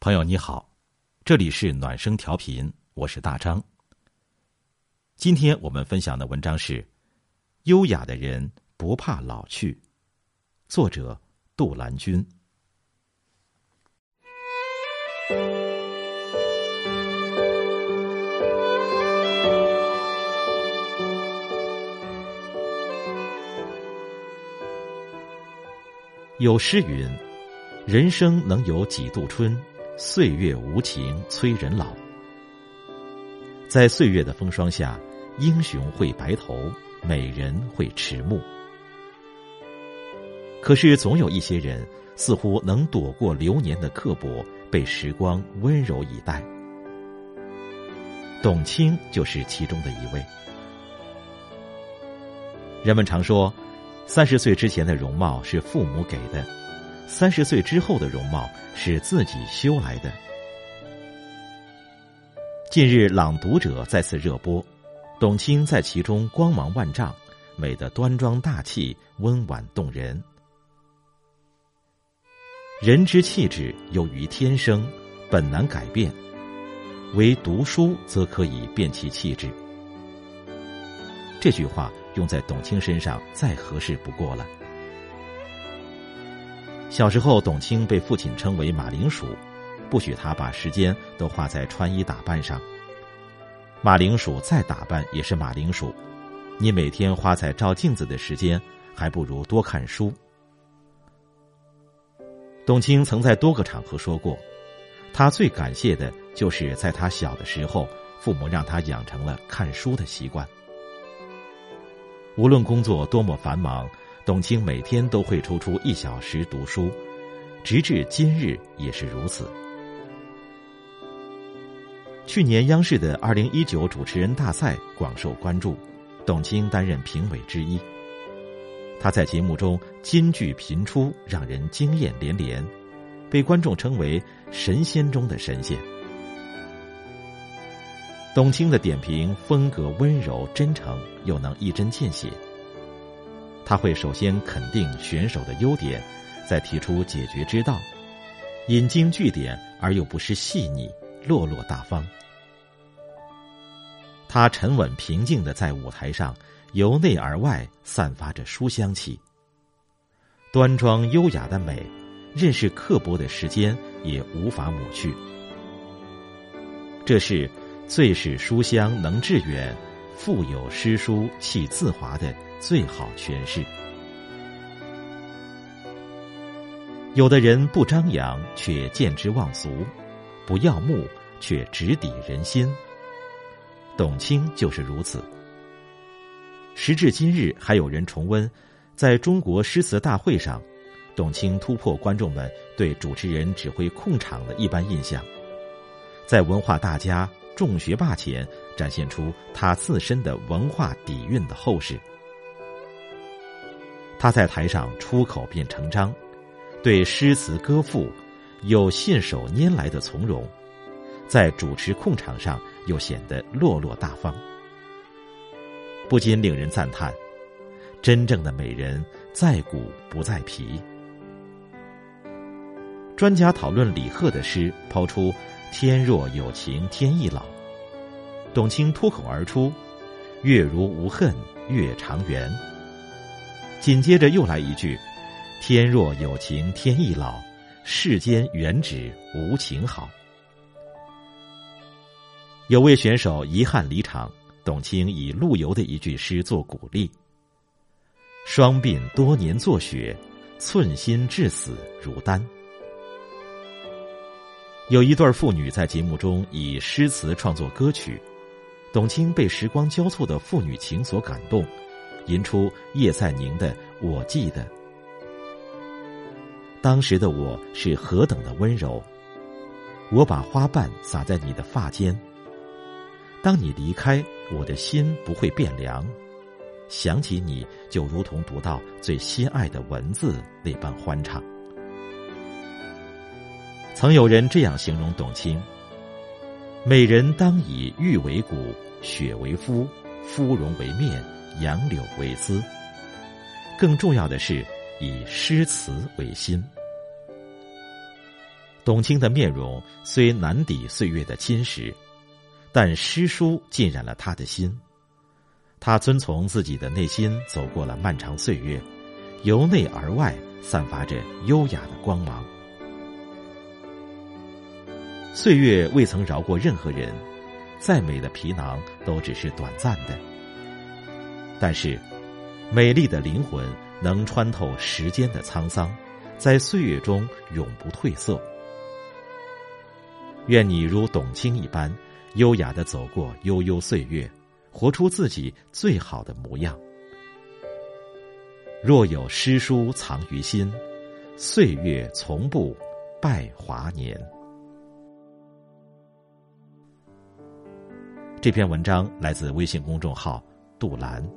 朋友你好，这里是暖声调频，我是大张。今天我们分享的文章是《优雅的人不怕老去》，作者杜兰君。有诗云：“人生能有几度春？岁月无情催人老。”在岁月的风霜下，英雄会白头，美人会迟暮。可是，总有一些人似乎能躲过流年的刻薄，被时光温柔以待。董卿就是其中的一位。人们常说。三十岁之前的容貌是父母给的，三十岁之后的容貌是自己修来的。近日，《朗读者》再次热播，董卿在其中光芒万丈，美得端庄大气、温婉动人。人之气质由于天生，本难改变，唯读书则可以变其气质。这句话。用在董卿身上再合适不过了。小时候，董卿被父亲称为“马铃薯”，不许她把时间都花在穿衣打扮上。马铃薯再打扮也是马铃薯，你每天花在照镜子的时间，还不如多看书。董卿曾在多个场合说过，她最感谢的就是在她小的时候，父母让她养成了看书的习惯。无论工作多么繁忙，董卿每天都会抽出一小时读书，直至今日也是如此。去年央视的二零一九主持人大赛广受关注，董卿担任评委之一。她在节目中金句频出，让人惊艳连连，被观众称为神仙中的神仙。董卿的点评风格温柔真诚，又能一针见血。他会首先肯定选手的优点，再提出解决之道，引经据典而又不失细腻，落落大方。他沉稳平静的在舞台上，由内而外散发着书香气。端庄优雅的美，任是刻薄的时间也无法抹去。这是。最是书香能致远，腹有诗书气自华的最好诠释。有的人不张扬却见之忘俗，不耀目却直抵人心。董卿就是如此。时至今日，还有人重温，在中国诗词大会上，董卿突破观众们对主持人只会控场的一般印象，在文化大家。众学霸前展现出他自身的文化底蕴的厚实。他在台上出口便成章，对诗词歌赋有信手拈来的从容，在主持控场上又显得落落大方，不禁令人赞叹：真正的美人在骨不在皮。专家讨论李贺的诗，抛出。天若有情天亦老，董卿脱口而出：“月如无恨月长圆。”紧接着又来一句：“天若有情天亦老，世间原只无情好。”有位选手遗憾离场，董卿以陆游的一句诗作鼓励：“双鬓多年作雪，寸心至死如丹。”有一对妇女在节目中以诗词创作歌曲，董卿被时光交错的父女情所感动，吟出叶赛宁的《我记得》。当时的我是何等的温柔，我把花瓣撒在你的发间。当你离开，我的心不会变凉，想起你就如同读到最心爱的文字那般欢畅。曾有人这样形容董卿：“美人当以玉为骨，雪为肤，肤容为面，杨柳为姿。更重要的是，以诗词为心。”董卿的面容虽难抵岁月的侵蚀，但诗书浸染了他的心。他遵从自己的内心，走过了漫长岁月，由内而外散发着优雅的光芒。岁月未曾饶过任何人，再美的皮囊都只是短暂的。但是，美丽的灵魂能穿透时间的沧桑，在岁月中永不褪色。愿你如董卿一般，优雅的走过悠悠岁月，活出自己最好的模样。若有诗书藏于心，岁月从不败华年。这篇文章来自微信公众号“杜兰”。